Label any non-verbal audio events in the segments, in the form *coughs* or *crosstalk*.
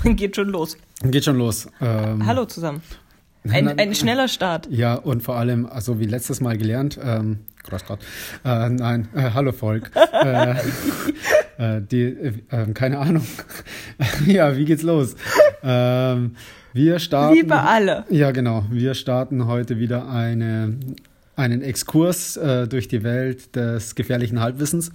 *laughs* Geht schon los. Geht schon los. Ähm, Hallo zusammen. Ein, ein schneller Start. Ja, und vor allem, also wie letztes Mal gelernt, ähm, Gott, Gott, äh, nein, äh, hallo Volk. *laughs* äh, äh, die, äh, keine Ahnung. *laughs* ja, wie geht's los? Ähm, wir starten. Liebe alle. Ja, genau. Wir starten heute wieder eine, einen Exkurs äh, durch die Welt des gefährlichen Halbwissens.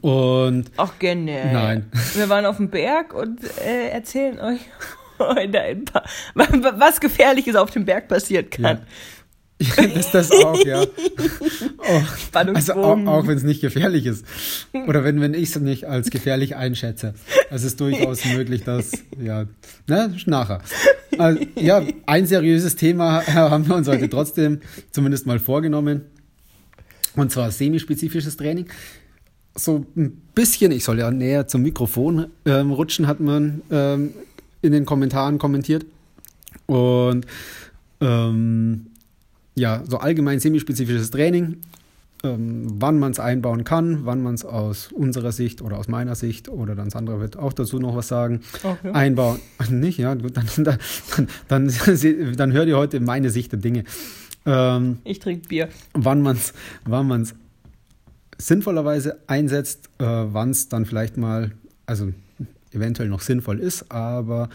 Und. Ach, gerne. Nein. Wir waren auf dem Berg und äh, erzählen euch *laughs* heute ein paar, was Gefährliches auf dem Berg passiert kann. Ja. *laughs* ist das auch, ja. *laughs* Oh, also auch, auch wenn es nicht gefährlich ist. Oder wenn, wenn ich es nicht als gefährlich einschätze. Es ist durchaus möglich, dass, ja, ne, nachher. Also, ja, ein seriöses Thema haben wir uns heute trotzdem zumindest mal vorgenommen. Und zwar semispezifisches Training. So ein bisschen, ich soll ja näher zum Mikrofon ähm, rutschen, hat man ähm, in den Kommentaren kommentiert. Und ähm, ja, so allgemein semispezifisches Training, ähm, wann man es einbauen kann, wann man es aus unserer Sicht oder aus meiner Sicht oder dann Sandra wird auch dazu noch was sagen, okay. einbauen. Ach, nicht, ja, gut, dann, dann, dann, dann, dann hört ihr heute meine Sicht der Dinge. Ähm, ich trinke Bier. Wann man es wann man's sinnvollerweise einsetzt, äh, wann es dann vielleicht mal, also eventuell noch sinnvoll ist, aber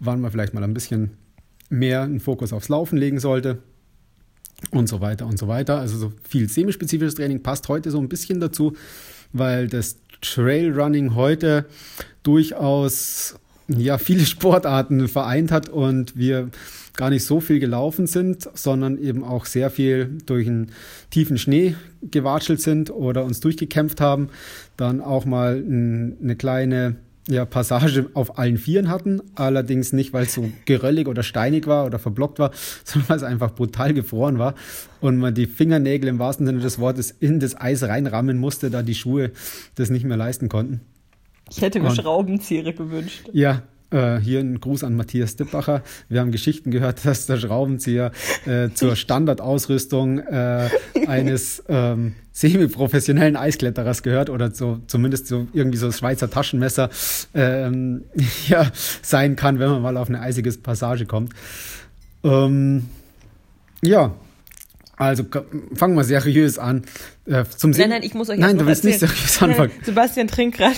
wann man vielleicht mal ein bisschen mehr einen Fokus aufs Laufen legen sollte und so weiter und so weiter. Also so viel semispezifisches Training passt heute so ein bisschen dazu, weil das Trailrunning heute durchaus ja viele Sportarten vereint hat und wir gar nicht so viel gelaufen sind, sondern eben auch sehr viel durch einen tiefen Schnee gewatschelt sind oder uns durchgekämpft haben, dann auch mal eine kleine ja, Passage auf allen Vieren hatten. Allerdings nicht, weil es so geröllig oder steinig war oder verblockt war, *laughs* sondern weil es einfach brutal gefroren war und man die Fingernägel im wahrsten Sinne des Wortes in das Eis reinrammen musste, da die Schuhe das nicht mehr leisten konnten. Ich hätte mir und, Schraubenzieher gewünscht. Ja, äh, hier ein Gruß an Matthias Dippacher. Wir haben Geschichten gehört, *laughs* dass der Schraubenzieher äh, zur *laughs* Standardausrüstung äh, eines ähm, semi-professionellen Eiskletterers gehört oder so zumindest so irgendwie so das Schweizer Taschenmesser ähm, *laughs* ja, sein kann, wenn man mal auf eine eisige Passage kommt. Ähm, ja, also fangen wir seriös an. Äh, zum nein, nein, ich muss euch Nein, du willst erzählen. nicht seriös anfangen. Sebastian trinkt gerade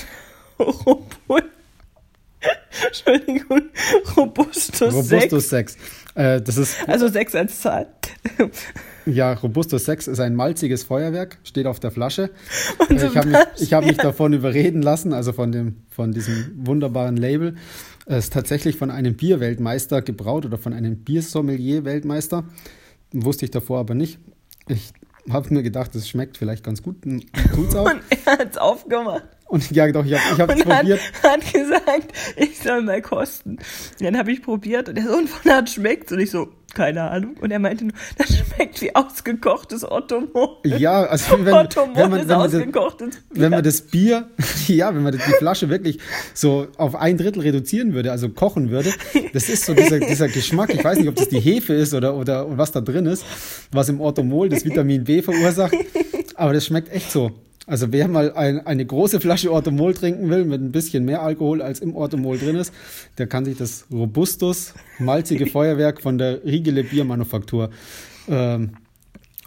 Entschuldigung, Robustus 6. Robustus 6. Äh, das ist, also 6 als Zahl. Ja, Robustus 6 ist ein malziges Feuerwerk, steht auf der Flasche. Äh, ich habe mich, hab mich davon überreden lassen, also von, dem, von diesem wunderbaren Label. Es ist tatsächlich von einem Bierweltmeister gebraut oder von einem Biersommelier-Weltmeister. Wusste ich davor aber nicht. Ich habe mir gedacht, es schmeckt vielleicht ganz gut. Tut's auch. Und er hat es aufgemacht. Und ja, doch, ich habe ich probiert. Hat, hat gesagt, ich soll mal kosten. Dann habe ich probiert und er so, und von hat schmeckt Und ich so, keine Ahnung. Und er meinte nur, das schmeckt wie ausgekochtes Ottomol. Ja, also wenn, Ottomol wenn, man, wenn, man das, wenn man das Bier, *laughs* ja, wenn man die Flasche wirklich so auf ein Drittel reduzieren würde, also kochen würde, das ist so dieser, dieser Geschmack. Ich weiß nicht, ob das die Hefe ist oder, oder was da drin ist, was im Orthomol das Vitamin B verursacht. Aber das schmeckt echt so. Also wer mal ein, eine große Flasche Orthomol trinken will, mit ein bisschen mehr Alkohol als im Orthomol drin ist, der kann sich das Robustus malzige *laughs* Feuerwerk von der Riegele Biermanufaktur ähm,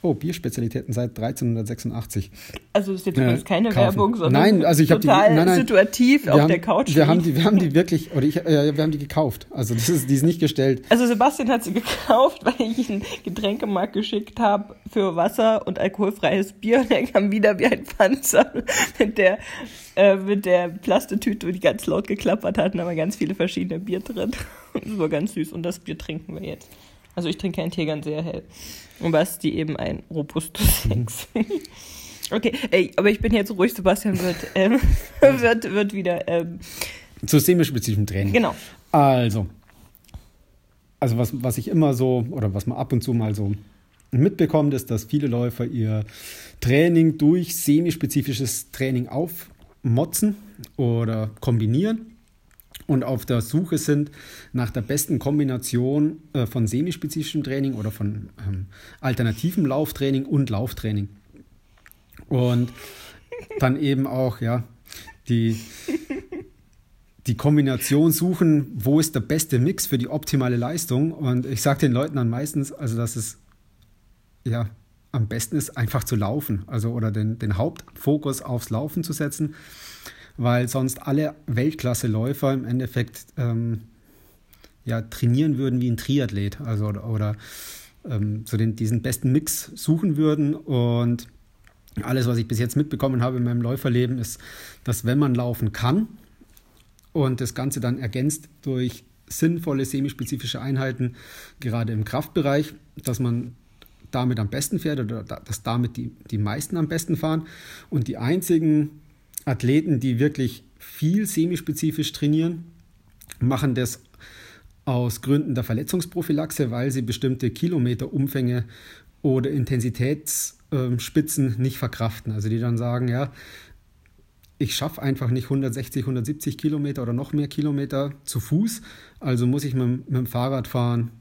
Oh, Bierspezialitäten seit 1386. Also das ist jetzt äh, keine kaufen. Werbung, sondern nein, also ich total die, nein, nein, situativ auf haben, der Couch. Wir haben, die, wir haben die *laughs* wirklich, oder ich, äh, wir haben die gekauft. Also das ist, die ist nicht gestellt. Also Sebastian hat sie *laughs* gekauft, weil ich einen Getränkemarkt geschickt habe für Wasser und alkoholfreies Bier. Und er kam wieder wie ein Panzer mit der, äh, mit der Plastetüte, die ganz laut geklappert hat. Und da waren ganz viele verschiedene Bier drin. *laughs* Das war ganz süß und das Bier trinken wir jetzt. Also ich trinke einen Tegern sehr hell. Und Basti eben ein Robustus 6. Mhm. okay, ey, aber ich bin jetzt ruhig, Sebastian wird, ähm, *laughs* wird, wird wieder. Ähm, Zu semispezifischen Training. Genau. Also, also was, was ich immer so, oder was man ab und zu mal so mitbekommt, ist, dass viele Läufer ihr Training durch semispezifisches Training aufmotzen oder kombinieren und auf der Suche sind nach der besten Kombination äh, von semispezifischem Training oder von ähm, alternativem Lauftraining und Lauftraining. Und dann eben auch, ja, die, die Kombination suchen, wo ist der beste Mix für die optimale Leistung. Und ich sage den Leuten dann meistens, also dass es ja am besten ist, einfach zu laufen, also oder den, den Hauptfokus aufs Laufen zu setzen, weil sonst alle Weltklasse-Läufer im Endeffekt ähm, ja, trainieren würden wie ein Triathlet, also oder, oder ähm, so den, diesen besten Mix suchen würden und alles, was ich bis jetzt mitbekommen habe in meinem Läuferleben, ist, dass wenn man laufen kann, und das Ganze dann ergänzt durch sinnvolle semispezifische Einheiten, gerade im Kraftbereich, dass man damit am besten fährt oder dass damit die, die meisten am besten fahren. Und die einzigen Athleten, die wirklich viel semispezifisch trainieren, machen das aus Gründen der Verletzungsprophylaxe, weil sie bestimmte Kilometerumfänge oder Intensitätsspitzen nicht verkraften. Also die dann sagen, ja, ich schaffe einfach nicht 160, 170 Kilometer oder noch mehr Kilometer zu Fuß. Also muss ich mit, mit dem Fahrradfahren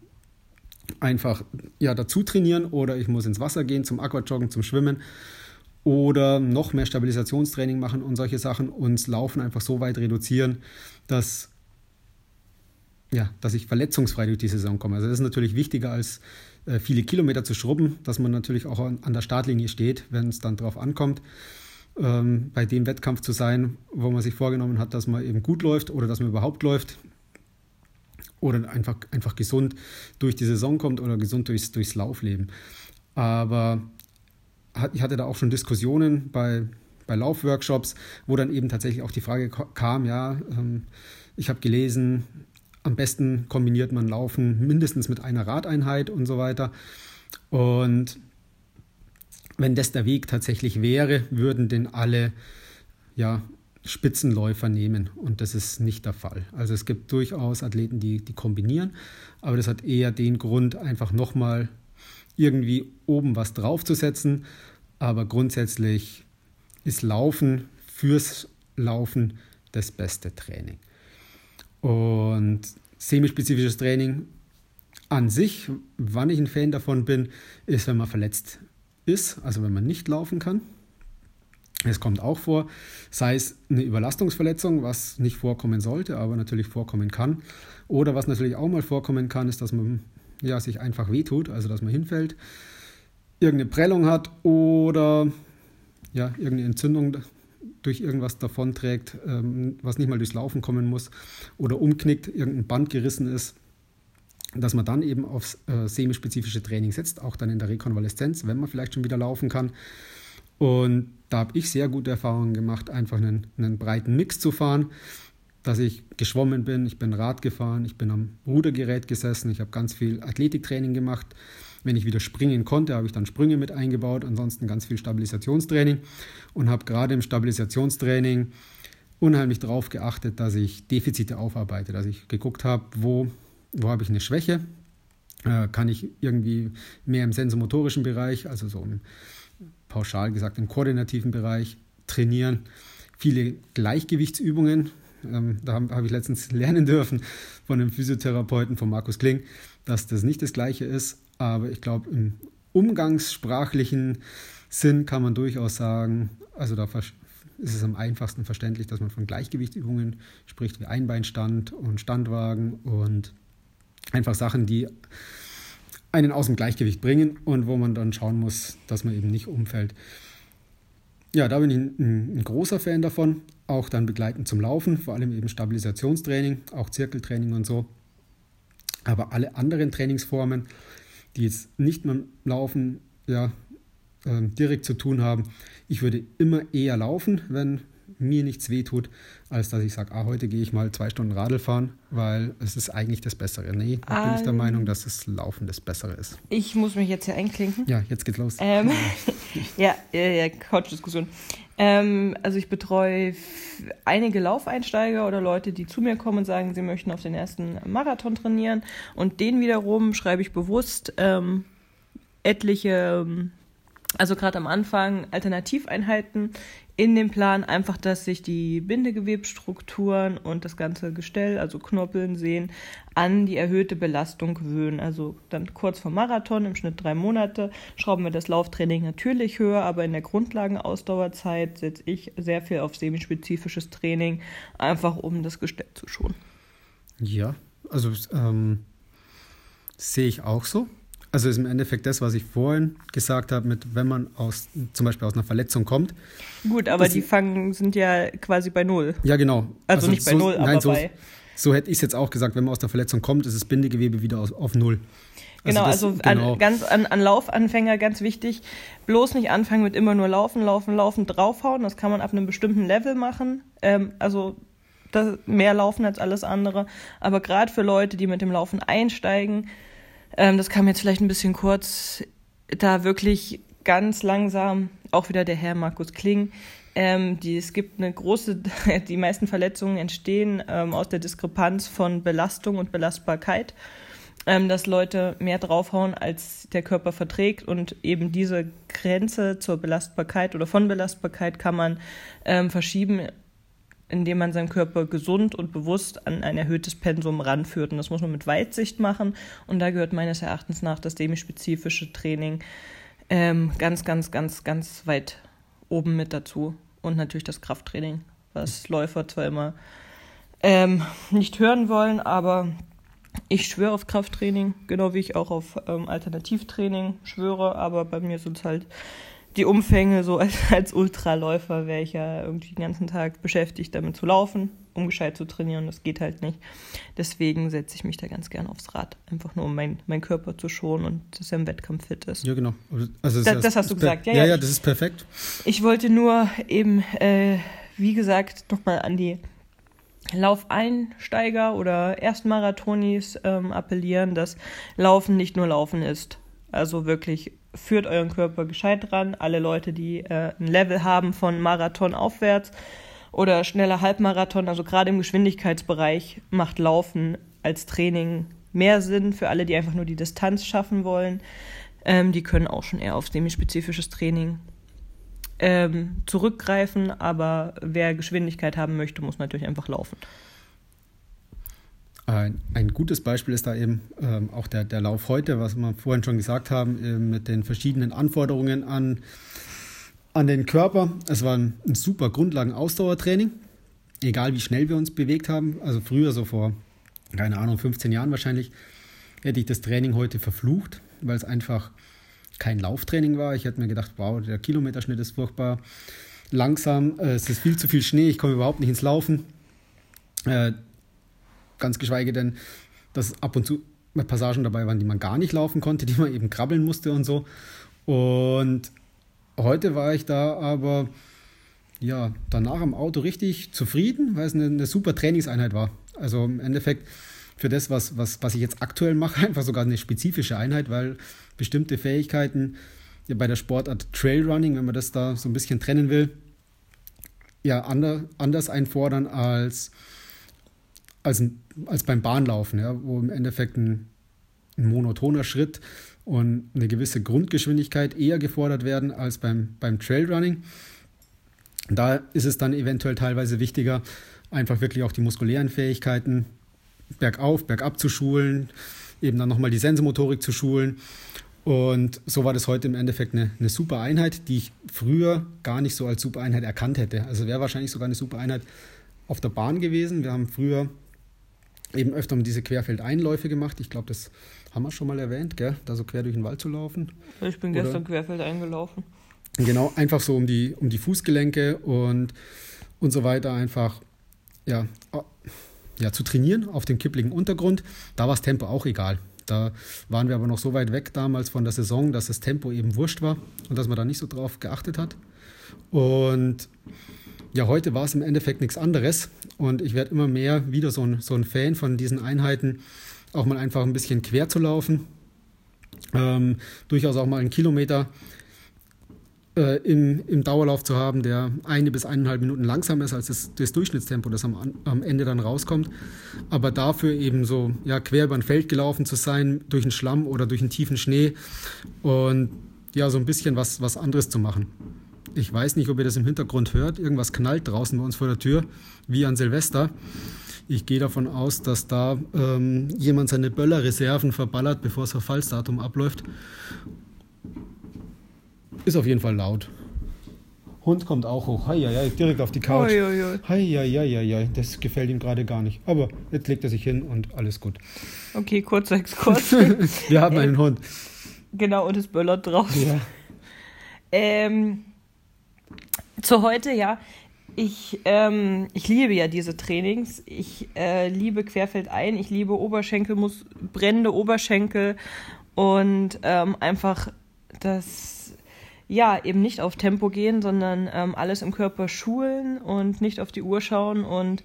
einfach ja, dazu trainieren oder ich muss ins Wasser gehen zum Aquajoggen, zum Schwimmen oder noch mehr Stabilisationstraining machen und solche Sachen und Laufen einfach so weit reduzieren, dass, ja, dass ich verletzungsfrei durch die Saison komme. Also das ist natürlich wichtiger als äh, viele Kilometer zu schrubben, dass man natürlich auch an, an der Startlinie steht, wenn es dann drauf ankommt ähm, bei dem Wettkampf zu sein, wo man sich vorgenommen hat, dass man eben gut läuft oder dass man überhaupt läuft oder einfach, einfach gesund durch die Saison kommt oder gesund durchs, durchs Laufleben. Aber ich hatte da auch schon Diskussionen bei, bei Laufworkshops, wo dann eben tatsächlich auch die Frage kam, ja, ähm, ich habe gelesen, am besten kombiniert man Laufen mindestens mit einer Radeinheit und so weiter. Und wenn das der Weg tatsächlich wäre, würden den alle ja, Spitzenläufer nehmen. Und das ist nicht der Fall. Also es gibt durchaus Athleten, die, die kombinieren, aber das hat eher den Grund, einfach nochmal irgendwie oben was draufzusetzen. Aber grundsätzlich ist Laufen fürs Laufen das beste Training. Und semispezifisches Training an sich, wann ich ein Fan davon bin, ist, wenn man verletzt ist, also wenn man nicht laufen kann. Es kommt auch vor, sei es eine Überlastungsverletzung, was nicht vorkommen sollte, aber natürlich vorkommen kann. Oder was natürlich auch mal vorkommen kann, ist, dass man ja, sich einfach wehtut, also dass man hinfällt, irgendeine Prellung hat oder ja, irgendeine Entzündung durch irgendwas davonträgt, ähm, was nicht mal durchs Laufen kommen muss oder umknickt, irgendein Band gerissen ist dass man dann eben aufs äh, semispezifische Training setzt, auch dann in der Rekonvaleszenz, wenn man vielleicht schon wieder laufen kann. Und da habe ich sehr gute Erfahrungen gemacht, einfach einen, einen breiten Mix zu fahren, dass ich geschwommen bin, ich bin Rad gefahren, ich bin am Rudergerät gesessen, ich habe ganz viel Athletiktraining gemacht. Wenn ich wieder springen konnte, habe ich dann Sprünge mit eingebaut, ansonsten ganz viel Stabilisationstraining und habe gerade im Stabilisationstraining unheimlich darauf geachtet, dass ich Defizite aufarbeite, dass ich geguckt habe, wo wo habe ich eine Schwäche? Äh, kann ich irgendwie mehr im sensomotorischen Bereich, also so im, pauschal gesagt im koordinativen Bereich trainieren? Viele Gleichgewichtsübungen. Ähm, da habe hab ich letztens lernen dürfen von einem Physiotherapeuten, von Markus Kling, dass das nicht das Gleiche ist. Aber ich glaube, im umgangssprachlichen Sinn kann man durchaus sagen, also da ist es am einfachsten verständlich, dass man von Gleichgewichtsübungen spricht, wie Einbeinstand und Standwagen und Einfach Sachen, die einen aus dem Gleichgewicht bringen und wo man dann schauen muss, dass man eben nicht umfällt. Ja, da bin ich ein, ein, großer Fan davon. Auch dann begleitend zum Laufen, vor allem eben Stabilisationstraining, auch Zirkeltraining und so. Aber alle anderen Trainingsformen, die jetzt nicht mit dem Laufen ja, äh, direkt zu tun haben, ich würde immer eher laufen, wenn mir nichts wehtut, als dass ich sage, ah, heute gehe ich mal zwei Stunden Radl fahren, weil es ist eigentlich das Bessere. Nee, da bin ich der ähm, Meinung, dass das Laufen das Bessere ist. Ich muss mich jetzt hier einklinken. Ja, jetzt geht's los. Ähm, ja, *laughs* ja, ja Couch-Diskussion. Ähm, also ich betreue einige Laufeinsteiger oder Leute, die zu mir kommen und sagen, sie möchten auf den ersten Marathon trainieren. Und den wiederum schreibe ich bewusst ähm, etliche ähm, Also gerade am Anfang Alternativeinheiten in dem Plan, einfach, dass sich die Bindegewebsstrukturen und das ganze Gestell, also Knorpeln, Sehen, an die erhöhte Belastung gewöhnen. Also dann kurz vor Marathon, im Schnitt drei Monate, schrauben wir das Lauftraining natürlich höher, aber in der Grundlagenausdauerzeit setze ich sehr viel auf semispezifisches Training, einfach um das Gestell zu schonen. Ja, also ähm, sehe ich auch so. Also ist im Endeffekt das, was ich vorhin gesagt habe, mit wenn man aus zum Beispiel aus einer Verletzung kommt. Gut, aber die Fangen sind ja quasi bei null. Ja, genau. Also, also nicht bei so, null, nein, aber so, bei. So hätte ich es jetzt auch gesagt, wenn man aus der Verletzung kommt, ist das Bindegewebe wieder auf, auf null. Also genau, das, also genau. An, ganz an, an Laufanfänger ganz wichtig, bloß nicht anfangen mit immer nur laufen, laufen, laufen, draufhauen. Das kann man ab einem bestimmten Level machen. Ähm, also mehr laufen als alles andere. Aber gerade für Leute, die mit dem Laufen einsteigen, ähm, das kam jetzt vielleicht ein bisschen kurz, da wirklich ganz langsam, auch wieder der Herr Markus Kling, ähm, die, es gibt eine große, *laughs* die meisten Verletzungen entstehen ähm, aus der Diskrepanz von Belastung und Belastbarkeit, ähm, dass Leute mehr draufhauen, als der Körper verträgt. Und eben diese Grenze zur Belastbarkeit oder von Belastbarkeit kann man ähm, verschieben indem man seinen Körper gesund und bewusst an ein erhöhtes Pensum ranführt. Und das muss man mit Weitsicht machen. Und da gehört meines Erachtens nach das demispezifische Training ähm, ganz, ganz, ganz, ganz weit oben mit dazu. Und natürlich das Krafttraining, was Läufer zwar immer ähm, nicht hören wollen, aber ich schwöre auf Krafttraining, genau wie ich auch auf ähm, Alternativtraining schwöre, aber bei mir sind es halt die Umfänge, so *laughs* als, als Ultraläufer wäre ich ja irgendwie den ganzen Tag beschäftigt, damit zu laufen, um gescheit zu trainieren. Das geht halt nicht. Deswegen setze ich mich da ganz gern aufs Rad. Einfach nur, um meinen mein Körper zu schonen und dass er im Wettkampf fit ist. Ja, genau. Also das, das hast du gesagt. Ja, ja, ja, das ist perfekt. Ich wollte nur eben, äh, wie gesagt, nochmal an die Laufeinsteiger oder Erstmarathonis ähm, appellieren, dass Laufen nicht nur Laufen ist. Also wirklich führt euren Körper gescheit dran. Alle Leute, die äh, ein Level haben von Marathon aufwärts oder schneller Halbmarathon, also gerade im Geschwindigkeitsbereich, macht Laufen als Training mehr Sinn für alle, die einfach nur die Distanz schaffen wollen. Ähm, die können auch schon eher auf semispezifisches Training ähm, zurückgreifen, aber wer Geschwindigkeit haben möchte, muss natürlich einfach laufen. Ein, ein, gutes Beispiel ist da eben ähm, auch der, der Lauf heute, was wir vorhin schon gesagt haben, mit den verschiedenen Anforderungen an, an den Körper. Es war ein, ein super Grundlagen-Ausdauertraining, egal wie schnell wir uns bewegt haben. Also früher, so vor, keine Ahnung, 15 Jahren wahrscheinlich, hätte ich das Training heute verflucht, weil es einfach kein Lauftraining war. Ich hätte mir gedacht, wow, der Kilometerschnitt ist furchtbar langsam, äh, es ist viel zu viel Schnee, ich komme überhaupt nicht ins Laufen. Äh, Ganz geschweige denn, dass ab und zu Passagen dabei waren, die man gar nicht laufen konnte, die man eben krabbeln musste und so. Und heute war ich da aber ja danach am Auto richtig zufrieden, weil es eine, eine super Trainingseinheit war. Also im Endeffekt für das, was, was, was ich jetzt aktuell mache, *laughs* einfach sogar eine spezifische Einheit, weil bestimmte Fähigkeiten ja, bei der Sportart Trailrunning, wenn man das da so ein bisschen trennen will, ja anders, anders einfordern als als, als beim Bahnlaufen, ja, wo im Endeffekt ein, ein monotoner Schritt und eine gewisse Grundgeschwindigkeit eher gefordert werden als beim, beim Trailrunning. Da ist es dann eventuell teilweise wichtiger, einfach wirklich auch die muskulären Fähigkeiten bergauf, bergab zu schulen, eben dann nochmal die Sensomotorik zu schulen. Und so war das heute im Endeffekt eine, eine super Einheit, die ich früher gar nicht so als super Einheit erkannt hätte. Also wäre wahrscheinlich sogar eine super Einheit auf der Bahn gewesen. Wir haben früher eben öfter diese Querfeldeinläufe gemacht. Ich glaube, das haben wir schon mal erwähnt, gell? da so quer durch den Wald zu laufen. Ich bin Oder? gestern Querfeld eingelaufen. Genau, einfach so um die, um die Fußgelenke und, und so weiter einfach ja, ja, zu trainieren auf dem kippligen Untergrund. Da war das Tempo auch egal. Da waren wir aber noch so weit weg damals von der Saison, dass das Tempo eben wurscht war und dass man da nicht so drauf geachtet hat. Und ja, heute war es im Endeffekt nichts anderes und ich werde immer mehr wieder so ein, so ein Fan von diesen Einheiten, auch mal einfach ein bisschen quer zu laufen, ähm, durchaus auch mal einen Kilometer äh, im, im Dauerlauf zu haben, der eine bis eineinhalb Minuten langsamer ist als das, das Durchschnittstempo, das am, am Ende dann rauskommt. Aber dafür eben so ja, quer über ein Feld gelaufen zu sein, durch einen Schlamm oder durch einen tiefen Schnee und ja, so ein bisschen was, was anderes zu machen. Ich weiß nicht, ob ihr das im Hintergrund hört. Irgendwas knallt draußen bei uns vor der Tür, wie an Silvester. Ich gehe davon aus, dass da ähm, jemand seine Böllerreserven verballert, bevor das Verfallsdatum abläuft. Ist auf jeden Fall laut. Hund kommt auch hoch. Heieiei, direkt auf die Couch. Heieiei, das gefällt ihm gerade gar nicht. Aber jetzt legt er sich hin und alles gut. Okay, kurzer Exkurs. *laughs* Wir haben einen Hund. Genau, und es böllert draußen. Ja. Ähm, zu heute, ja. Ich, ähm, ich liebe ja diese Trainings. Ich äh, liebe Querfeldein, ich liebe Oberschenkel, muss, brennende Oberschenkel und ähm, einfach das, ja, eben nicht auf Tempo gehen, sondern ähm, alles im Körper schulen und nicht auf die Uhr schauen und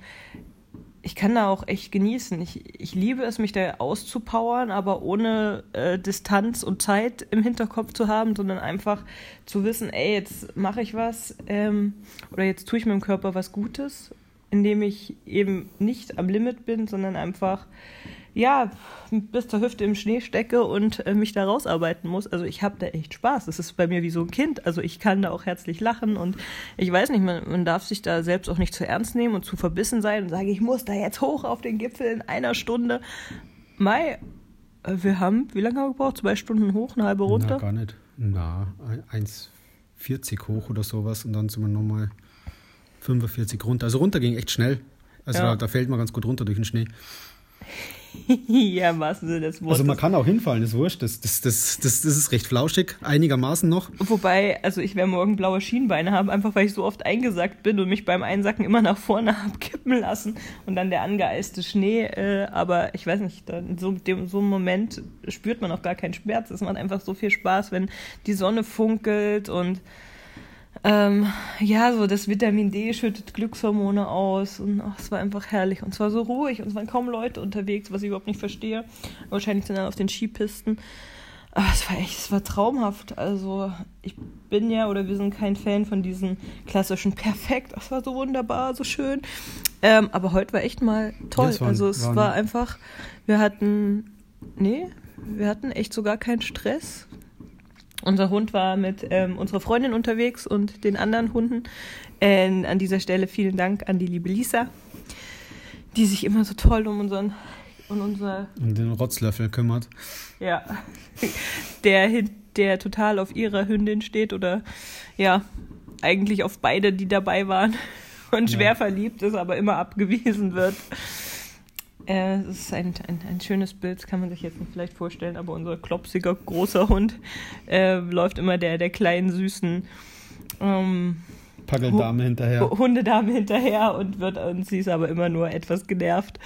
ich kann da auch echt genießen. Ich, ich liebe es, mich da auszupowern, aber ohne äh, Distanz und Zeit im Hinterkopf zu haben, sondern einfach zu wissen, ey, jetzt mache ich was ähm, oder jetzt tue ich meinem Körper was Gutes, indem ich eben nicht am Limit bin, sondern einfach ja, bis zur Hüfte im Schnee stecke und äh, mich da rausarbeiten muss. Also ich habe da echt Spaß. Das ist bei mir wie so ein Kind. Also ich kann da auch herzlich lachen und ich weiß nicht, man, man darf sich da selbst auch nicht zu ernst nehmen und zu verbissen sein und sagen, ich muss da jetzt hoch auf den Gipfel in einer Stunde. Mai, äh, wir haben, wie lange haben wir gebraucht? Zwei Stunden hoch, eine halbe runter? Na, gar nicht. Na, 1,40 hoch oder sowas und dann sind wir nochmal 45 runter. Also runter ging echt schnell. Also ja. da, da fällt man ganz gut runter durch den Schnee. *laughs* ja, im wahrsten Sinne des Wortes. Also man kann auch hinfallen, ist wurscht. Das, das, das, das, das ist recht flauschig, einigermaßen noch. Wobei, also ich werde morgen blaue Schienbeine haben, einfach weil ich so oft eingesackt bin und mich beim Einsacken immer nach vorne *laughs* habe kippen lassen und dann der angeeiste Schnee. Äh, aber ich weiß nicht, in so, dem, so einem Moment spürt man auch gar keinen Schmerz. Es macht einfach so viel Spaß, wenn die Sonne funkelt und ähm, ja, so das Vitamin D schüttet Glückshormone aus und ach, es war einfach herrlich und es war so ruhig und es waren kaum Leute unterwegs, was ich überhaupt nicht verstehe. Wahrscheinlich sind dann auf den Skipisten. Aber es war echt, es war traumhaft. Also ich bin ja oder wir sind kein Fan von diesen klassischen perfekt. Es war so wunderbar, so schön. Ähm, aber heute war echt mal toll. Ja, war, also es war, war einfach, wir hatten, nee, wir hatten echt sogar keinen Stress. Unser Hund war mit ähm, unserer Freundin unterwegs und den anderen Hunden. Äh, an dieser Stelle vielen Dank an die liebe Lisa, die sich immer so toll um unseren um unser um den Rotzlöffel kümmert. Ja, der der total auf ihrer Hündin steht oder ja eigentlich auf beide, die dabei waren und schwer ja. verliebt ist, aber immer abgewiesen wird. Äh, es ist ein, ein, ein, schönes Bild, das kann man sich jetzt nicht vielleicht vorstellen, aber unser klopsiger großer Hund äh, läuft immer der, der kleinen, süßen ähm, Packeldame hinterher. Hundedame hinterher und wird und sie ist aber immer nur etwas genervt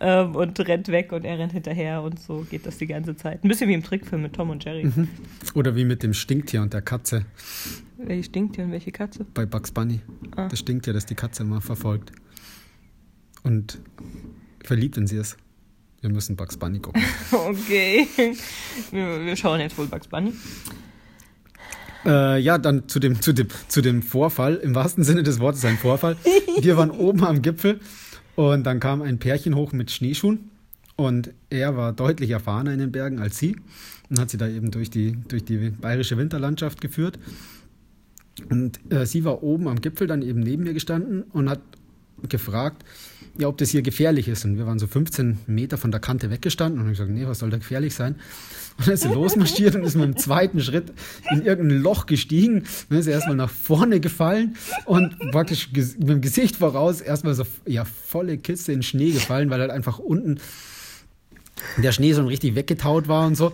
ähm, und rennt weg und er rennt hinterher und so geht das die ganze Zeit. Ein bisschen wie im Trickfilm mit Tom und Jerry. Mhm. Oder wie mit dem Stinktier und der Katze. Welche Stinktier und welche Katze? Bei Bugs Bunny. Ah. Das Stinktier, das die Katze immer verfolgt. Und verliebt in sie ist. Wir müssen Bugs Bunny gucken. *laughs* okay. Wir, wir, schauen jetzt wohl Bugs Bunny. Äh, ja, dann zu dem, zu, dem, zu dem Vorfall, im wahrsten Sinne des Wortes ein Vorfall. Wir waren *laughs* oben am Gipfel und dann kam ein Pärchen hoch mit Schneeschuhen und er war deutlich erfahrener in den Bergen als sie und hat sie da eben durch die, durch die bayerische Winterlandschaft geführt. Und äh, sie war oben am Gipfel dann eben neben mir gestanden und hat gefragt, ja, ob das hier gefährlich ist. Und wir waren so 15 Meter von der Kante weggestanden und haben gesagt, nee, was soll da gefährlich sein? *laughs* Und dann ist sie losmarschiert und ist mit dem zweiten Schritt in irgendein Loch gestiegen. Dann ist sie erstmal nach vorne gefallen und praktisch mit dem Gesicht voraus erstmal so ja, volle Kiste in Schnee gefallen, weil halt einfach unten der Schnee so richtig weggetaut war und so.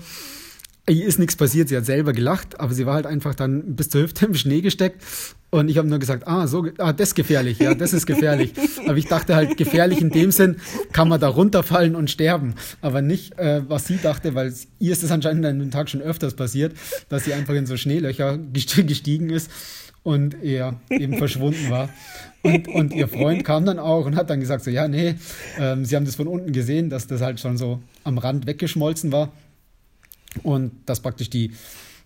Ihr ist nichts passiert, sie hat selber gelacht, aber sie war halt einfach dann bis zur Hüfte im Schnee gesteckt und ich habe nur gesagt, ah, so, ah, das ist gefährlich, ja, das ist gefährlich. *laughs* Aber ich dachte halt, gefährlich in dem Sinn, kann man da runterfallen und sterben. Aber nicht, äh, was sie dachte, weil ihr ist das anscheinend an dem Tag schon öfters passiert, dass sie einfach in so Schneelöcher *laughs* gestiegen ist und er eben *laughs* verschwunden war. Und, und ihr Freund kam dann auch und hat dann gesagt, so, ja, nee, ähm, sie haben das von unten gesehen, dass das halt schon so am Rand weggeschmolzen war. Und dass praktisch die,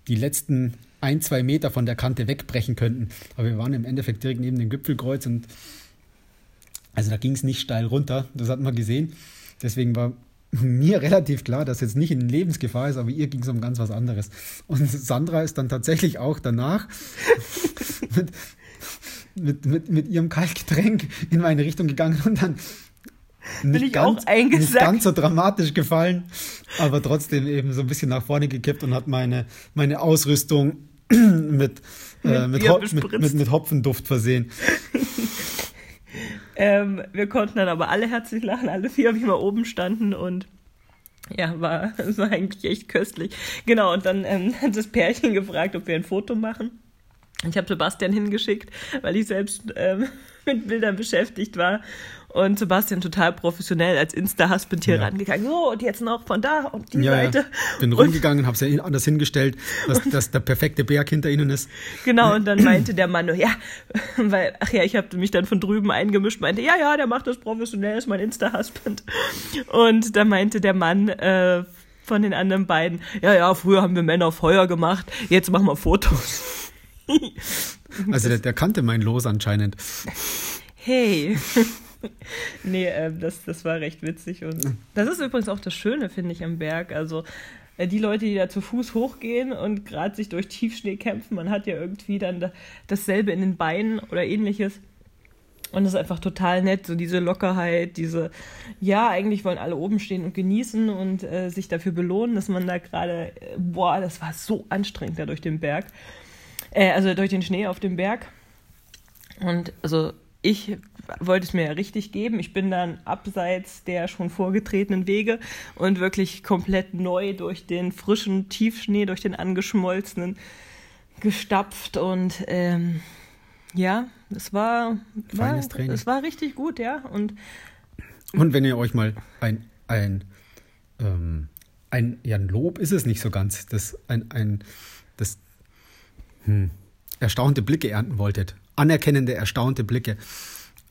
die letzten ein, zwei Meter von der Kante wegbrechen könnten. Aber wir waren im Endeffekt direkt neben dem Gipfelkreuz und also da ging es nicht steil runter, das hat man gesehen. Deswegen war *laughs* mir relativ klar, dass jetzt nicht in Lebensgefahr ist, aber ihr ging es um ganz was anderes. Und Sandra ist dann tatsächlich auch danach *laughs* mit, mit, mit, mit ihrem Kaltgetränk in meine Richtung gegangen und dann Bin ich auch eingesackt. nicht ganz so dramatisch gefallen, aber trotzdem eben so ein bisschen nach vorne gekippt und hat meine, meine Ausrüstung *clears throat* mit, äh, mit, Ho mit, mit, mit Hopfenduft versehen. *laughs* Ähm, wir konnten dann aber alle herzlich lachen, alle vier, wie wir oben standen und ja, war, es war eigentlich echt köstlich. Genau, und dann ähm, *laughs* hat das Pärchen gefragt, ob wir ein Foto machen. Ich habe Sebastian hingeschickt, weil ich selbst ähm, *laughs* mit Bildern beschäftigt war. Und Sebastian total professionell als Insta-Husband hier Ja. rangegangen. So, und jetzt noch von da und die Ja, ja. Seite. Bin und, rumgegangen, habe es ja anders hingestellt, dass, dass der perfekte Berg hinter ihnen ist. Genau, und dann meinte der Mann nur, ja, *laughs* weil, ach ja, ich habe mich dann von drüben eingemischt, meinte, ja, ja, der macht das professionell, ist mein Insta-Husband. Und da meinte der Mann äh, von den anderen beiden, ja, ja, früher haben wir Männer Feuer gemacht, jetzt machen wir Fotos. Also der, der kannte mein Los anscheinend. Hey. *laughs* nee, äh, das, das war recht witzig. Und das ist übrigens auch das Schöne, finde ich, am Berg. Also äh, die Leute, die da zu Fuß hochgehen und gerade sich durch Tiefschnee kämpfen, man hat ja irgendwie dann da, dasselbe in den Beinen oder ähnliches. Und das ist einfach total nett, so diese Lockerheit, diese, ja, eigentlich wollen alle oben stehen und genießen und äh, sich dafür belohnen, dass man da gerade, äh, boah, das war so anstrengend da durch den Berg, äh, also durch den Schnee auf dem Berg. Und also ich wollte es mir ja richtig geben. Ich bin dann abseits der schon vorgetretenen Wege und wirklich komplett neu durch den frischen Tiefschnee, durch den angeschmolzenen gestapft und ähm, ja, es war, war es war richtig gut, ja. Und Und wenn ihr euch mal ein, ein, ähm, ein, ja, ein Lob ist es nicht so ganz, das, ein, ein, das hm, erstaunte Blicke ernten wolltet, anerkennende, erstaunte Blicke.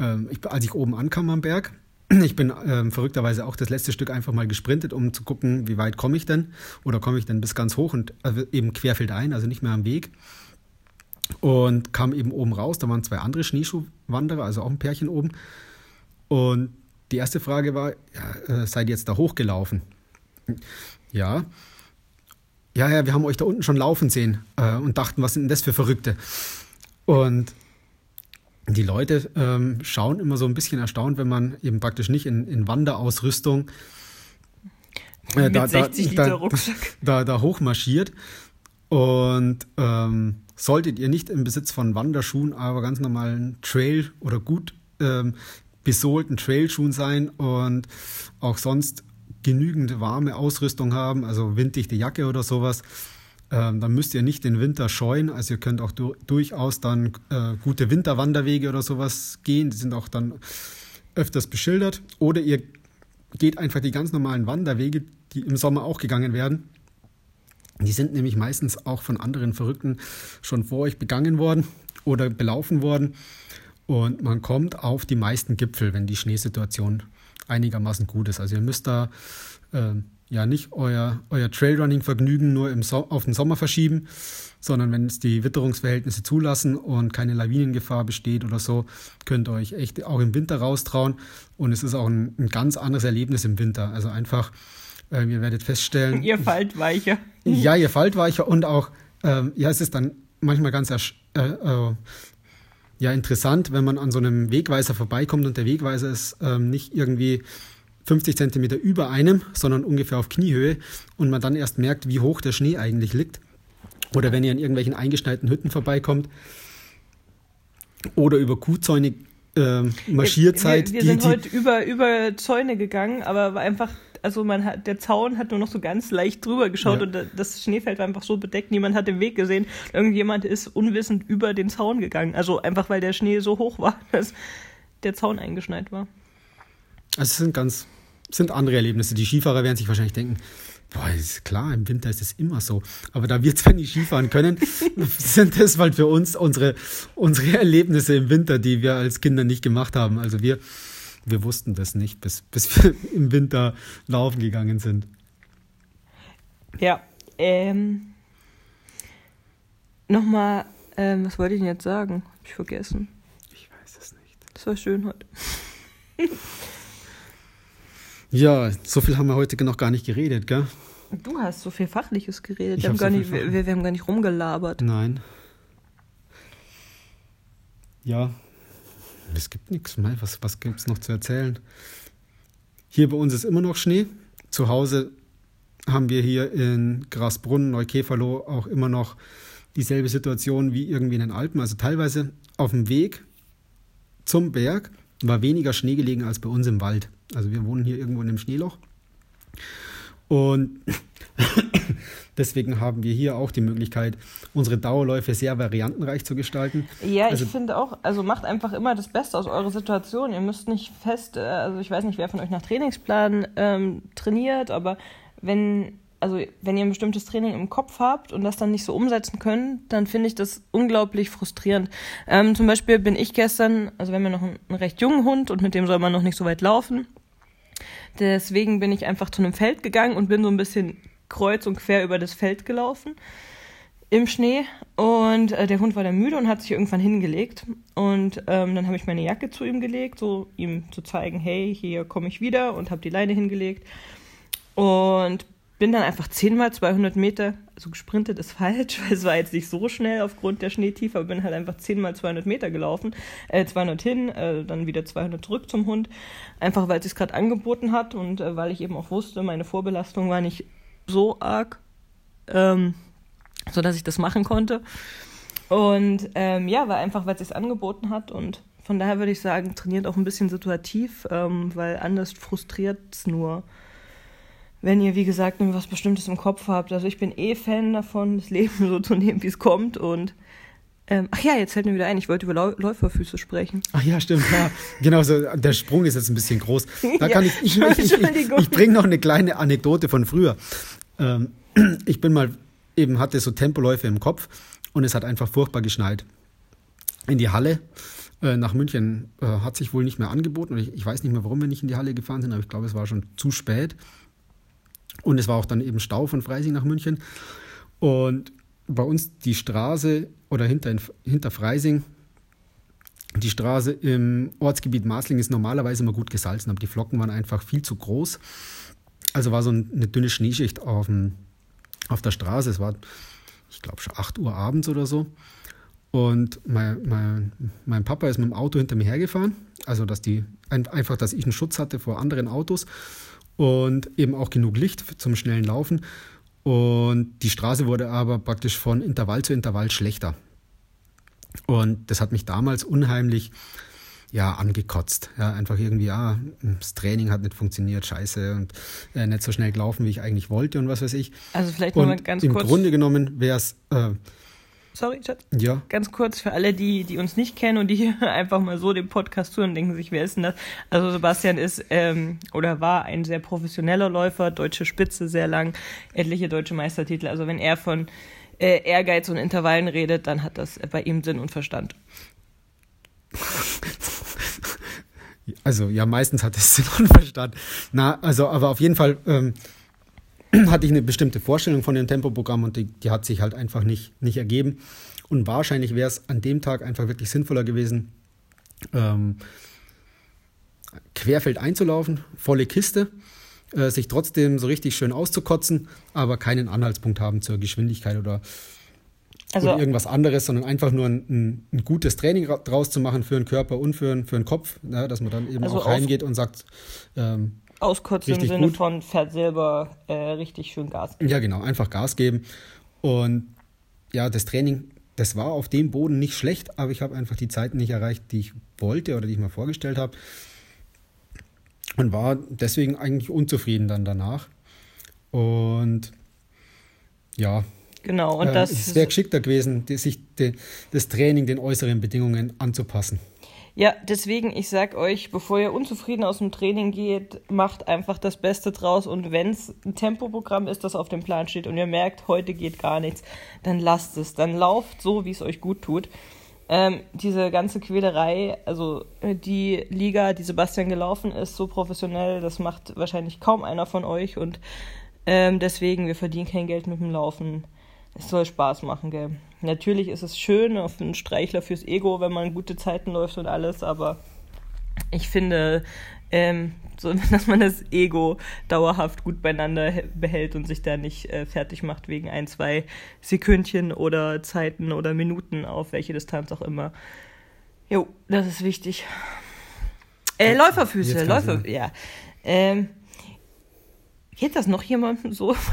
Ähm, ich, als ich oben ankam am Berg, *clears throat* ich bin ähm, verrückterweise auch das letzte Stück einfach mal gesprintet, um zu gucken, wie weit komme ich denn oder komme ich denn bis ganz hoch und also eben querfeldein, also nicht mehr am Weg. Und kam eben oben raus, da waren zwei andere Schneeschuhwanderer, also auch ein Pärchen oben. Und die erste Frage war, ja, äh, seid ihr jetzt da hochgelaufen? Ja. Ja, ja, wir haben euch da unten schon laufen sehen äh, und dachten, was sind denn das für Verrückte? Und die Leute ähm, schauen immer so ein bisschen erstaunt, wenn man eben praktisch nicht in, in Wanderausrüstung äh, mit 60 Liter Rucksack. *laughs* da, da hochmarschiert. Und ähm, solltet ihr nicht im Besitz von Wanderschuhen, aber ganz normalen Trail oder gut ähm, besohlten Trailschuhen sein und auch sonst genügend warme Ausrüstung haben, also winddichte Jacke oder sowas, ähm, dann müsst ihr nicht den Winter scheuen. Also ihr könnt auch du durchaus dann äh, gute Winterwanderwege oder sowas gehen. Die sind auch dann öfters beschildert. Oder ihr geht einfach die ganz normalen Wanderwege, die im Sommer auch gegangen werden. Die sind nämlich meistens auch von anderen Verrückten schon vor euch begangen worden oder belaufen worden. Und man kommt auf die meisten Gipfel, wenn die Schneesituation einigermaßen gut ist. Also ihr müsst da äh, ja nicht euer, euer Trailrunning-Vergnügen nur im so auf den Sommer verschieben, sondern wenn es die Witterungsverhältnisse zulassen und keine Lawinengefahr besteht oder so, könnt ihr euch echt auch im Winter raustrauen. Und es ist auch ein, ein ganz anderes Erlebnis im Winter. Also einfach, äh, ihr werdet feststellen. Ihr fallt weicher. Ja, ihr fallt weicher und auch, ähm, ja, es ist dann manchmal ganz ersch- äh, äh, ja, interessant, wenn man an so einem Wegweiser vorbeikommt und der Wegweiser ist ähm, nicht irgendwie 50 Zentimeter über einem, sondern ungefähr auf Kniehöhe und man dann erst merkt, wie hoch der Schnee eigentlich liegt. Oder wenn ihr an irgendwelchen eingeschneiten Hütten vorbeikommt oder über Kuhzäune äh, marschiert seid. Wir, wir sind die- heute über, über Zäune gegangen, aber einfach, also man hat, der Zaun hat nur noch so ganz leicht drüber geschaut Ja. und da- das Schneefeld war einfach so bedeckt, niemand hat den Weg gesehen. Irgendjemand ist unwissend über den Zaun gegangen. Also einfach, weil der Schnee so hoch war, *laughs* dass der Zaun eingeschneit war. Also es sind ganz, sind andere Erlebnisse. Die Skifahrer werden sich wahrscheinlich denken, boah, ist klar, im Winter ist es immer so. Aber da wir zwar nicht Skifahren können, *laughs* sind das halt für uns unsere, unsere Erlebnisse im Winter, die wir als Kinder nicht gemacht haben. Also wir, wir wussten das nicht, bis, bis wir *laughs* im Winter laufen gegangen sind. Ja, ähm. Nochmal, ähm, was wollte ich denn jetzt sagen? Hab ich vergessen. Ich weiß es nicht. Das war schön heute. *laughs* Ja, so viel haben wir heute noch gar nicht geredet, gell? Du hast so viel Fachliches geredet. Ich Wir haben, hab gar so nicht, viel wir, wir haben gar nicht rumgelabert. Nein. Ja, es gibt nichts mehr. Was, was gibt es noch zu erzählen? Hier bei uns ist immer noch Schnee. Zu Hause haben wir hier in Grasbrunn, Neukäferloh auch immer noch dieselbe Situation wie irgendwie in den Alpen. Also teilweise auf dem Weg zum Berg war weniger Schnee gelegen als bei uns im Wald. Also wir wohnen hier irgendwo in einem Schneeloch. Und *coughs* deswegen haben wir hier auch die Möglichkeit, unsere Dauerläufe sehr variantenreich zu gestalten. Ja, Also- ich finde auch, also macht einfach immer das Beste aus eurer Situation. Ihr müsst nicht fest, äh, also ich weiß nicht, wer von euch nach Trainingsplan ähm, trainiert, aber wenn, also wenn ihr ein bestimmtes Training im Kopf habt und das dann nicht so umsetzen könnt, dann finde ich das unglaublich frustrierend. Ähm, zum Beispiel bin ich gestern, also wir haben ja noch einen, einen recht jungen Hund und mit dem soll man noch nicht so weit laufen. Deswegen bin ich einfach zu einem Feld gegangen und bin so ein bisschen kreuz und quer über das Feld gelaufen im Schnee. Und äh, der Hund war dann müde und hat sich irgendwann hingelegt. Und ähm, dann habe ich meine Jacke zu ihm gelegt, so ihm zu zeigen, hey, hier komme ich wieder und habe die Leine hingelegt. Und bin dann einfach 10 mal 200 Meter, also gesprintet ist falsch, *laughs* weil es war jetzt nicht so schnell aufgrund der Schneetiefe, aber bin halt einfach 10 mal 200 Meter gelaufen, äh, 200 hin, äh, dann wieder 200 zurück zum Hund, einfach weil es sich gerade angeboten hat und äh, weil ich eben auch wusste, meine Vorbelastung war nicht so arg, ähm, so dass ich das machen konnte. Und ähm, ja, war einfach, weil es sich angeboten hat und von daher würde ich sagen, trainiert auch ein bisschen situativ, ähm, weil anders frustriert es nur wenn ihr, wie gesagt, nur was Bestimmtes im Kopf habt. Also ich bin eh Fan davon, das Leben *laughs* so zu nehmen, wie es kommt. Und ähm, ach ja, jetzt fällt mir wieder ein, ich wollte über Lau Läuferfüße sprechen. Ach ja, stimmt, ja. Genau, so, der Sprung ist jetzt ein bisschen groß. *laughs* Da Ja, kann ich, ich, ich, ich, Entschuldigung. ich bringe noch eine kleine Anekdote von früher. Ähm, *clears throat* ich bin mal eben, hatte so Tempoläufe im Kopf und es hat einfach furchtbar geschneit. In die Halle äh, nach München äh, hat sich wohl nicht mehr angeboten. Und ich, ich weiß nicht mehr, warum wir nicht in die Halle gefahren sind, aber ich glaube, es war schon zu spät. Und es war auch dann eben Stau von Freising nach München. Und bei uns die Straße oder hinter, hinter Freising, die Straße im Ortsgebiet Masling ist normalerweise immer gut gesalzen, aber die Flocken waren einfach viel zu groß. Also war so ein- eine dünne Schneeschicht auf, dem, auf der Straße. Es war, ich glaube, schon 8 Uhr abends oder so. Und mein, mein, mein Papa ist mit dem Auto hinter mir hergefahren. Also, dass die, ein- einfach, dass ich einen Schutz hatte vor anderen Autos und eben auch genug Licht zum schnellen Laufen. Und die Straße wurde aber praktisch von Intervall zu Intervall schlechter. Und das hat mich damals unheimlich ja, angekotzt. Ja, einfach irgendwie, ja, das Training hat nicht funktioniert, scheiße, und äh, nicht so schnell gelaufen, wie ich eigentlich wollte und was weiß ich. Also vielleicht nochmal Und ganz im kurz. Grunde genommen wäre es, äh, Sorry, Schatz. ja, Ganz kurz für alle, die, die uns nicht kennen und die hier *laughs* einfach mal so den Podcast hören und denken sich, wer ist denn das? Also Sebastian ist ähm, oder war ein sehr professioneller Läufer, deutsche Spitze sehr lang, etliche deutsche Meistertitel. Also wenn er von äh, Ehrgeiz und Intervallen redet, dann hat das bei ihm Sinn und Verstand. *laughs* Also ja, meistens hat es *laughs* Sinn und Verstand. Na, also, aber auf jeden Fall ähm, *clears throat* hatte ich eine bestimmte Vorstellung von dem Tempoprogramm und die, die hat sich halt einfach nicht, nicht ergeben. Und wahrscheinlich wäre es an dem Tag einfach wirklich sinnvoller gewesen, ähm, querfeld einzulaufen, volle Kiste, äh, sich trotzdem so richtig schön auszukotzen, aber keinen Anhaltspunkt haben zur Geschwindigkeit oder Also oder irgendwas anderes, sondern einfach nur ein, ein, gutes Training ra- draus zu machen für den Körper und für, den- für den Kopf, ja, dass man dann eben Also auch heimgeht und sagt, ähm, auskotzen im richtig Sinne gut. von fährt selber äh, richtig schön Gas. ja genau, einfach Gas geben. Und ja, das Training, das war auf dem Boden nicht schlecht, aber ich habe einfach die Zeiten nicht erreicht, die ich wollte oder die ich mir vorgestellt habe. Und war deswegen eigentlich unzufrieden dann danach. Und ja, Genau, und äh, das es wäre geschickter gewesen, die, sich die, das Training den äußeren Bedingungen anzupassen. Ja, deswegen, ich sag euch, bevor ihr unzufrieden aus dem Training geht, macht einfach das Beste draus. Und wenn es ein Tempoprogramm ist, das auf dem Plan steht und ihr merkt, heute geht gar nichts, dann lasst es. Dann lauft so, wie es euch gut tut. Ähm, diese ganze Quälerei, also äh, die Liga, die Sebastian gelaufen ist, so professionell, das macht wahrscheinlich kaum einer von euch. Und ähm, deswegen, wir verdienen kein Geld mit dem Laufen. Es soll Spaß machen, gell. Natürlich ist es schön auf einen Streichler fürs Ego, wenn man gute Zeiten läuft und alles, aber ich finde, Ähm, so, *laughs* dass man das Ego dauerhaft gut beieinander behält und sich da nicht äh, fertig macht wegen ein, zwei Sekündchen oder Zeiten oder Minuten auf welche Distanz auch immer. Jo, das ist wichtig. Äh, Läuferfüße, Läufer, ja. Ähm, geht das noch jemandem so? *laughs*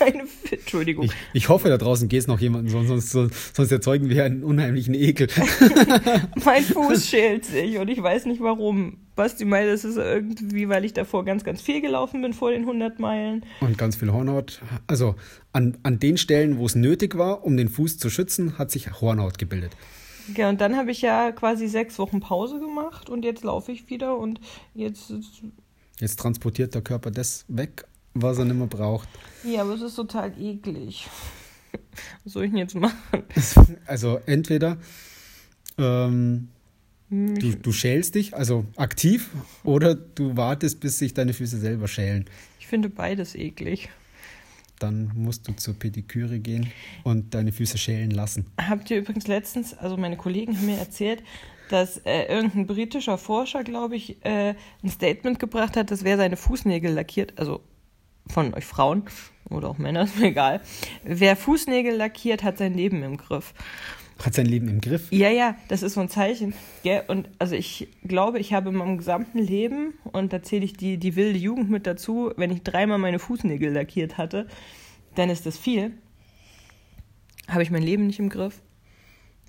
Meine, Entschuldigung. Ich, ich, hoffe, da draußen geht es noch jemandem, sonst, sonst, sonst erzeugen wir einen unheimlichen Ekel. *laughs* mein Fuß schält sich und ich weiß nicht warum. Basti meint, das ist irgendwie, weil ich davor ganz, ganz viel gelaufen bin vor den 100 Meilen. Und ganz viel Hornhaut. Also an, an den Stellen, wo es nötig war, um den Fuß zu schützen, hat sich Hornhaut gebildet. Ja, und dann habe ich ja quasi sechs Wochen Pause gemacht und jetzt laufe ich wieder und jetzt. Jetzt transportiert der Körper das weg, was er nicht mehr braucht. Ja, aber es ist total eklig. *laughs* Was soll ich denn jetzt machen? Also entweder ähm, du, du schälst dich, also aktiv, oder du wartest, bis sich deine Füße selber schälen. Ich finde beides eklig. Dann musst du zur Pediküre gehen und deine Füße schälen lassen. Habt ihr übrigens letztens, also meine Kollegen haben mir erzählt, dass äh, irgendein britischer Forscher, glaube ich, äh, ein Statement gebracht hat, dass wer seine Fußnägel lackiert, also von euch Frauen oder auch Männer, *laughs* ist mir egal. Wer Fußnägel lackiert, hat sein Leben im Griff. Hat sein Leben im Griff? Ja, ja, das ist so ein Zeichen. Gell? Und also ich glaube, ich habe in meinem gesamten Leben, und da zähle ich die, die wilde Jugend mit dazu, wenn ich dreimal meine Fußnägel lackiert hatte, dann ist das viel. Habe ich mein Leben nicht im Griff?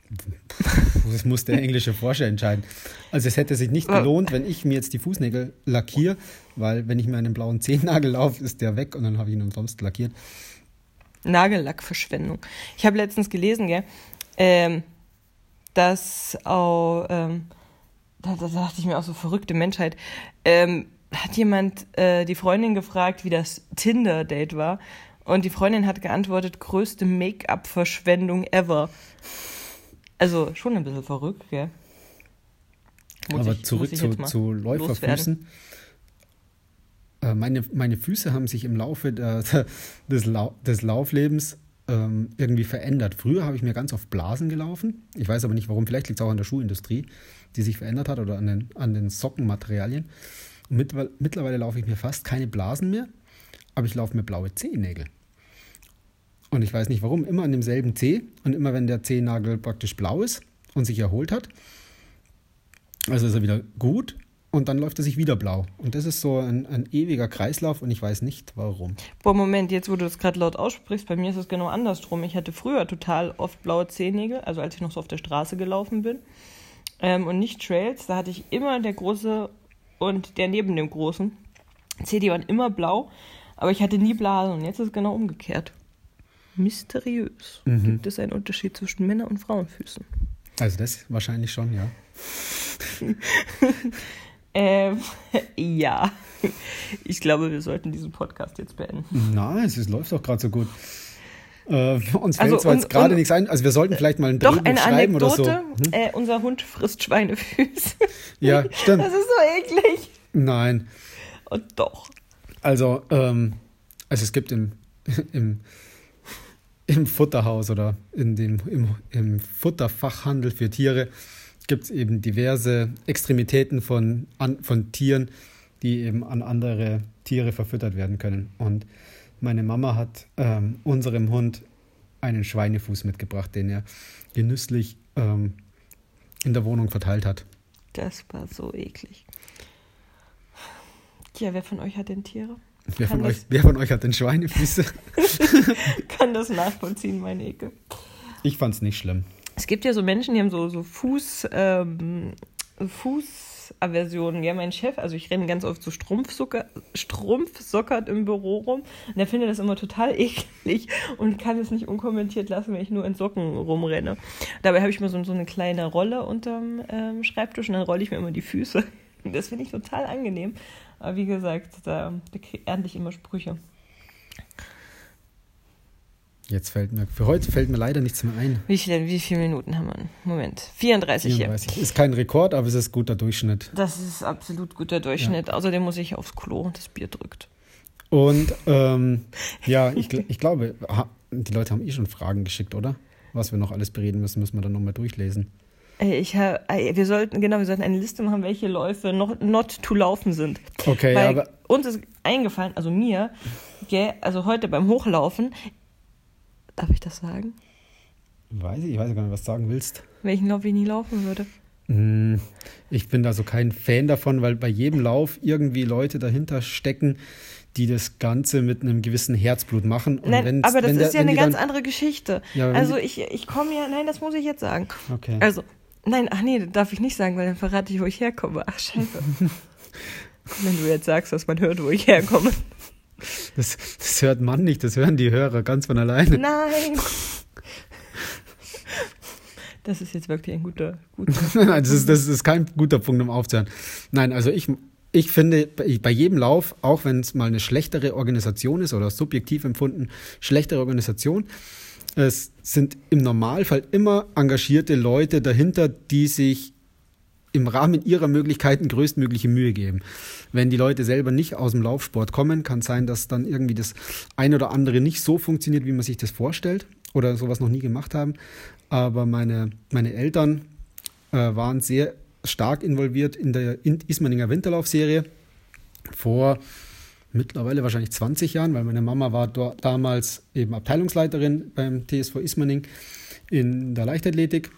*laughs* Das muss der englische Forscher entscheiden. Also es hätte sich nicht gelohnt, wenn ich mir jetzt die Fußnägel lackiere, weil wenn ich mir einen blauen Zehennagel laufe, ist der weg und dann habe ich ihn umsonst lackiert. Nagellackverschwendung. Ich habe letztens gelesen, gell, ähm, dass auch, ähm, da, da, dachte ich mir auch so verrückte Menschheit, ähm, hat jemand äh, die Freundin gefragt, wie das Tinder-Date war. Und die Freundin hat geantwortet, größte Make-up-Verschwendung ever. Also schon ein bisschen verrückt, gell? Muss Aber ich, zurück zu, zu Läuferfüßen. Äh, meine, meine Füße haben sich im Laufe der, *laughs* des, Lau des Lauflebens ähm, irgendwie verändert. Früher habe ich mir ganz oft Blasen gelaufen. Ich weiß aber nicht warum. Vielleicht liegt es auch an der Schuhindustrie, die sich verändert hat oder an den, an den Sockenmaterialien. Und mittlerweile, mittlerweile laufe ich mir fast keine Blasen mehr, aber ich laufe mir blaue Zehennägel. Und ich weiß nicht warum, immer an demselben Zeh und immer wenn der Zehennagel praktisch blau ist und sich erholt hat, also ist er wieder gut und dann läuft er sich wieder blau. Und das ist so ein, ein ewiger Kreislauf und ich weiß nicht warum. Boah, Moment, jetzt wo du das gerade laut aussprichst, bei mir ist es genau andersrum. Ich hatte früher total oft blaue Zehennägel, also als ich noch so auf der Straße gelaufen bin. Ähm, und nicht Trails, da hatte ich immer der große und der neben dem großen. Zeh, die waren immer blau, aber ich hatte nie Blasen und jetzt ist es genau umgekehrt mysteriös. Mhm. Gibt es einen Unterschied zwischen Männer- und Frauenfüßen? Also das wahrscheinlich schon, ja. *laughs* ähm, *laughs* ja. Ich glaube, wir sollten diesen Podcast jetzt beenden. Nein, es läuft doch gerade so gut. Äh, uns fällt also, zwar jetzt gerade nichts ein, also wir sollten vielleicht mal ein Drehbuch eine schreiben Anekdote, oder so. Hm? Äh, unser Hund frisst Schweinefüße. *laughs* Ja, stimmt. Das ist so eklig. Nein. Und doch. Also, ähm, also es gibt im, im im Futterhaus oder in dem, im, im Futterfachhandel für Tiere gibt es eben diverse Extremitäten von, an, von Tieren, die eben an andere Tiere verfüttert werden können. Und meine Mama hat ähm, unserem Hund einen Schweinefuß mitgebracht, den er genüsslich ähm, in der Wohnung verteilt hat. Das war so eklig. Tja, wer von euch hat denn Tiere? Wer von, euch, wer von euch hat denn Schweinefüße? *laughs* kann das nachvollziehen, mein Ekel. Ich fand's nicht schlimm. Es gibt ja so Menschen, die haben so, so Fuß, ähm, Fußaversionen. Ja, mein Chef, also ich renne ganz oft so strumpfsockert im Büro rum und der findet das immer total *laughs* eklig und kann es nicht unkommentiert lassen, wenn ich nur in Socken rumrenne. Dabei habe ich mir so, so eine kleine Rolle unterm ähm, Schreibtisch und dann rolle ich mir immer die Füße. *laughs* Das finde ich total angenehm. Aber wie gesagt, da, da ernte ich immer Sprüche. Jetzt fällt mir, für heute fällt mir leider nichts mehr ein. Wie viele, wie viele Minuten haben wir? Moment, 34, 34. hier. Ist kein Rekord, aber es ist guter Durchschnitt. Das ist absolut guter Durchschnitt. Ja. Außerdem muss ich aufs Klo und das Bier drückt. Und ähm, *laughs* ja, ich, ich glaube, die Leute haben eh schon Fragen geschickt, oder? Was wir noch alles bereden müssen, müssen wir dann nochmal durchlesen. Ich hab, wir sollten, genau, wir sollten eine Liste machen, welche Läufe noch not to laufen sind. Okay, Weil aber uns ist eingefallen, also mir, gell, also heute beim Hochlaufen, darf ich das sagen? weiß ich, ich weiß gar nicht, was du sagen willst. Welchen Lauf ich nie laufen würde. Hm, Ich bin da so kein Fan davon, weil bei jedem Lauf irgendwie Leute dahinter stecken, die das Ganze mit einem gewissen Herzblut machen. Und Nein, aber das wenn der- ist ja eine ganz andere Geschichte. Ja, also ich, ich komme ja, nein, das muss ich jetzt sagen. Okay. Also, nein, ach nee, das darf ich nicht sagen, weil dann verrate ich, wo ich herkomme. Ach, scheiße. *laughs* Wenn du jetzt sagst, dass man hört, wo ich herkomme. Das, das hört man nicht, das hören die Hörer ganz von alleine. Nein. *laughs* Das ist jetzt wirklich ein guter, guter. *laughs* Nein, das ist, das ist kein guter Punkt, um aufzuhören. Nein, also ich, ich finde, bei jedem Lauf, auch wenn es mal eine schlechtere Organisation ist oder subjektiv empfunden, schlechtere Organisation, es sind im Normalfall immer engagierte Leute dahinter, die sich im Rahmen ihrer Möglichkeiten größtmögliche Mühe geben. Wenn die Leute selber nicht aus dem Laufsport kommen, kann sein, dass dann irgendwie das ein oder andere nicht so funktioniert, wie man sich das vorstellt oder sowas noch nie gemacht haben. Aber meine, meine Eltern äh, waren sehr stark involviert in der In- Ismaninger Winterlaufserie vor mittlerweile wahrscheinlich 20 Jahren, weil meine Mama war dort damals eben Abteilungsleiterin beim TSV Ismaning in der Leichtathletik.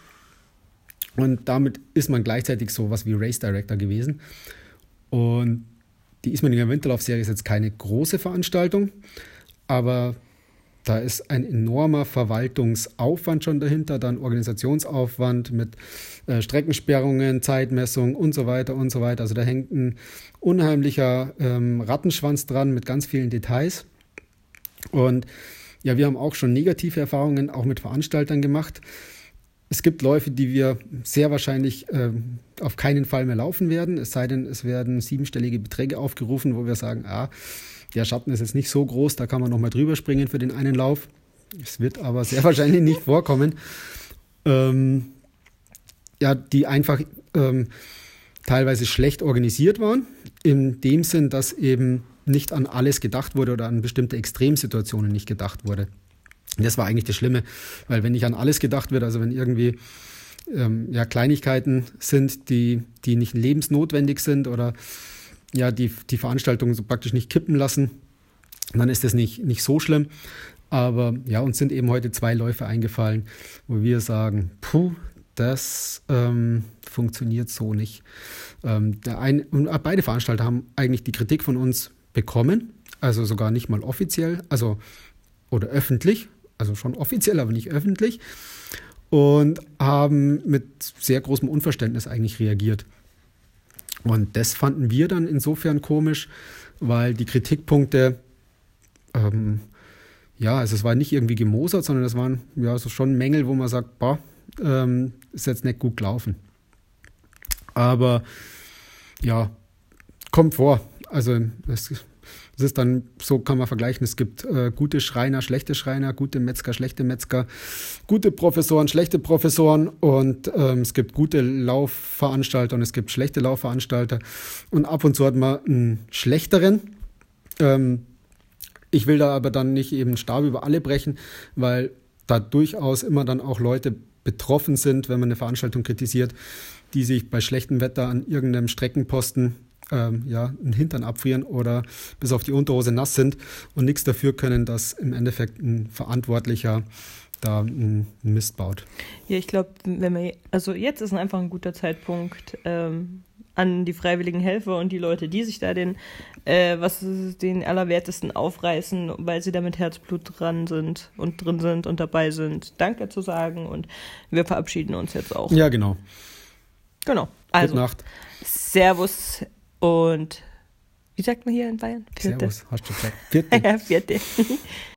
Und damit ist man gleichzeitig so was wie Race Director gewesen. Und die Ismaninger Winterlaufserie ist jetzt keine große Veranstaltung, aber da ist ein enormer Verwaltungsaufwand schon dahinter, dann Organisationsaufwand mit äh, Streckensperrungen, Zeitmessung und so weiter und so weiter. Also da hängt ein unheimlicher ähm, Rattenschwanz dran mit ganz vielen Details. Und ja, wir haben auch schon negative Erfahrungen auch mit Veranstaltern gemacht. Es gibt Läufe, die wir sehr wahrscheinlich ähm, auf keinen Fall mehr laufen werden, es sei denn, es werden siebenstellige Beträge aufgerufen, wo wir sagen, ah, der Schatten ist jetzt nicht so groß, da kann man nochmal drüber springen für den einen Lauf. Es wird aber sehr *laughs* wahrscheinlich nicht vorkommen. Ähm, ja, die einfach ähm, teilweise schlecht organisiert waren, in dem Sinn, dass eben nicht an alles gedacht wurde oder an bestimmte Extremsituationen nicht gedacht wurde. Das war eigentlich das Schlimme, weil wenn nicht an alles gedacht wird, also wenn irgendwie ähm, ja, Kleinigkeiten sind, die, die nicht lebensnotwendig sind oder ja, die, die Veranstaltung so praktisch nicht kippen lassen, dann ist das nicht, nicht so schlimm. Aber ja, uns sind eben heute zwei Läufe eingefallen, wo wir sagen, puh, das ähm, funktioniert so nicht. Ähm, der ein, beide Veranstalter haben eigentlich die Kritik von uns bekommen, also sogar nicht mal offiziell, also oder öffentlich, also schon offiziell, aber nicht öffentlich, und haben mit sehr großem Unverständnis eigentlich reagiert. Und das fanden wir dann insofern komisch, weil die Kritikpunkte, ähm, ja, also es war nicht irgendwie gemosert, sondern es waren ja so schon Mängel, wo man sagt, boah, ähm, ist jetzt nicht gut gelaufen. Aber ja, kommt vor. Also es, es ist dann, so kann man vergleichen, es gibt äh, gute Schreiner, schlechte Schreiner, gute Metzger, schlechte Metzger, gute Professoren, schlechte Professoren und ähm, es gibt gute Laufveranstalter und es gibt schlechte Laufveranstalter und ab und zu hat man einen schlechteren. Ähm, ich will da aber dann nicht eben Stab über alle brechen, weil da durchaus immer dann auch Leute betroffen sind, wenn man eine Veranstaltung kritisiert, die sich bei schlechtem Wetter an irgendeinem Streckenposten ähm, ja, einen Hintern abfrieren oder bis auf die Unterhose nass sind und nichts dafür können, dass im Endeffekt ein Verantwortlicher da einen Mist baut. Ja, ich glaube, wenn wir, also jetzt ist einfach ein guter Zeitpunkt, ähm, an die freiwilligen Helfer und die Leute, die sich da den, äh, was ist, den Allerwertesten aufreißen, weil sie da mit Herzblut dran sind und drin sind und dabei sind, Danke zu sagen und wir verabschieden uns jetzt auch. Ja, genau. Genau. Also, Gute Nacht. Servus und wie sagt man hier in Bayern? Servus. Hast du gesagt. Vierte. *laughs* ja, vierte.